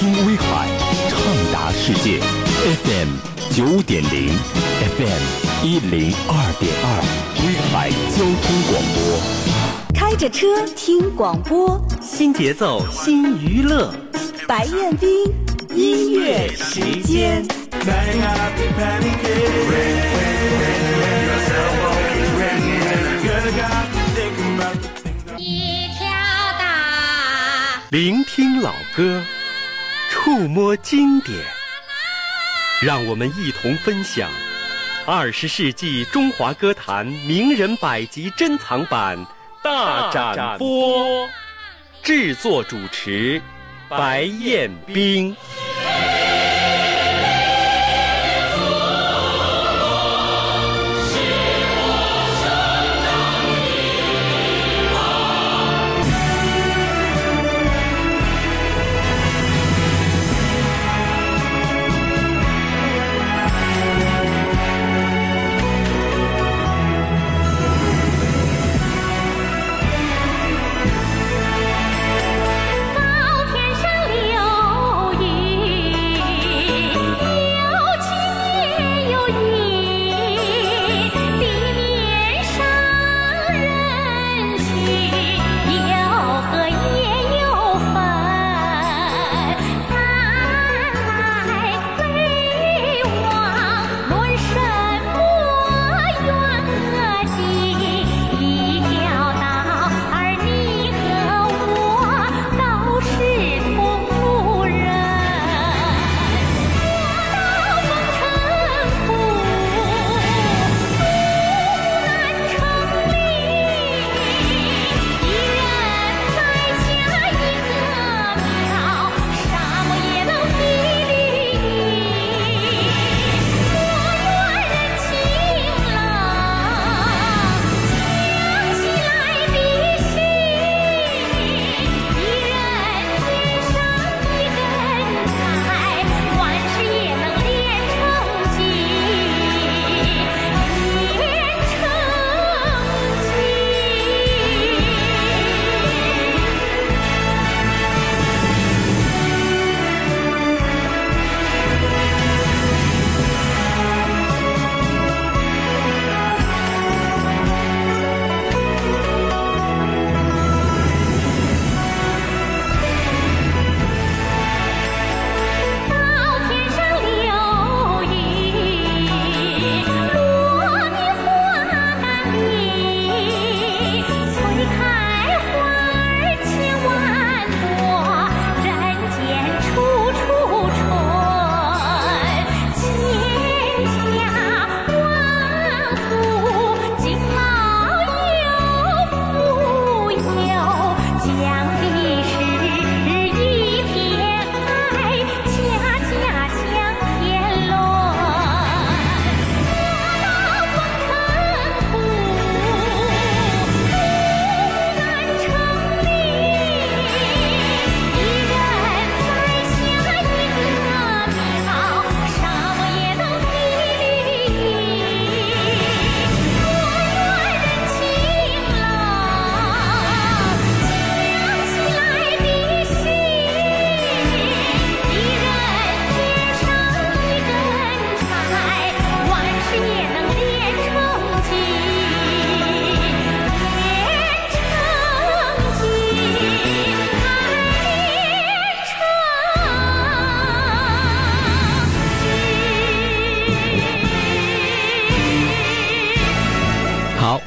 听威海，畅达世界。FM 九点零，FM 一零二点二，威海交通广播。开着车听广播，新节奏新娱乐。白彦斌音乐时间。一条大，聆听老歌，触摸经典，让我们一同分享二十世纪中华歌坛名人百集珍藏版大展播。制作主持白彦冰。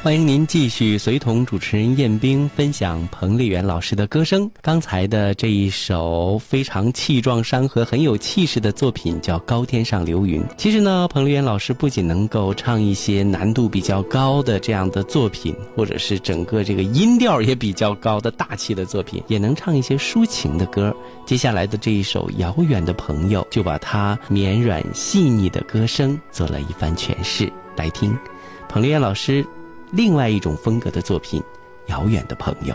欢迎您继续随同主持人彦冰分享彭丽媛老师的歌声。刚才的这一首非常气壮山河、很有气势的作品叫《高天上流云》。其实呢，彭丽媛老师不仅能够唱一些难度比较高的这样的作品，或者是整个这个音调也比较高的大气的作品，也能唱一些抒情的歌。接下来的这一首《遥远的朋友》，就把他绵软细腻的歌声做了一番诠释。来听彭丽媛老师另外一种风格的作品《遥远的朋友》。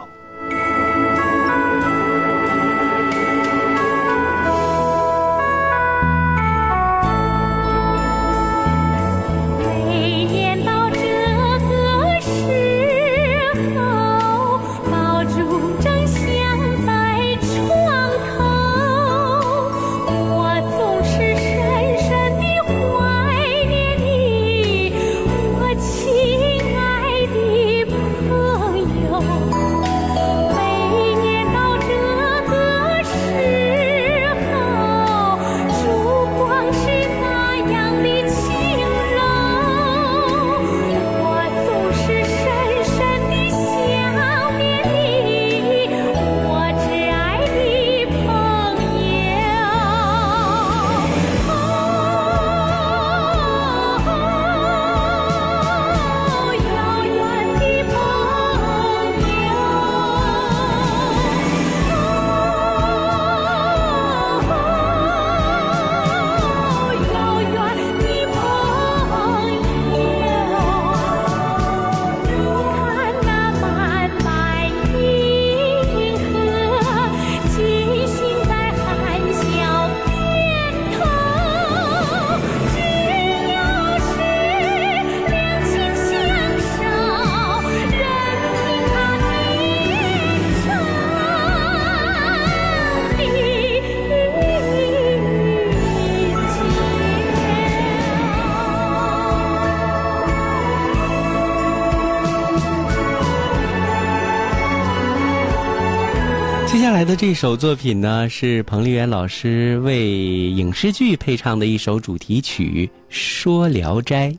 那这首作品呢，是彭丽媛老师为影视剧配唱的一首主题曲《说聊斋》。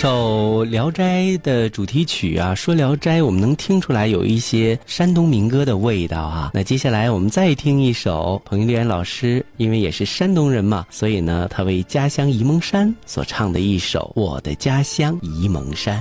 首《聊斋》的主题曲啊，说《聊斋》，我们能听出来有一些山东民歌的味道啊。那接下来我们再听一首彭丽媛老师，因为也是山东人嘛，所以呢，他为家乡沂蒙山所唱的一首《我的家乡沂蒙山》。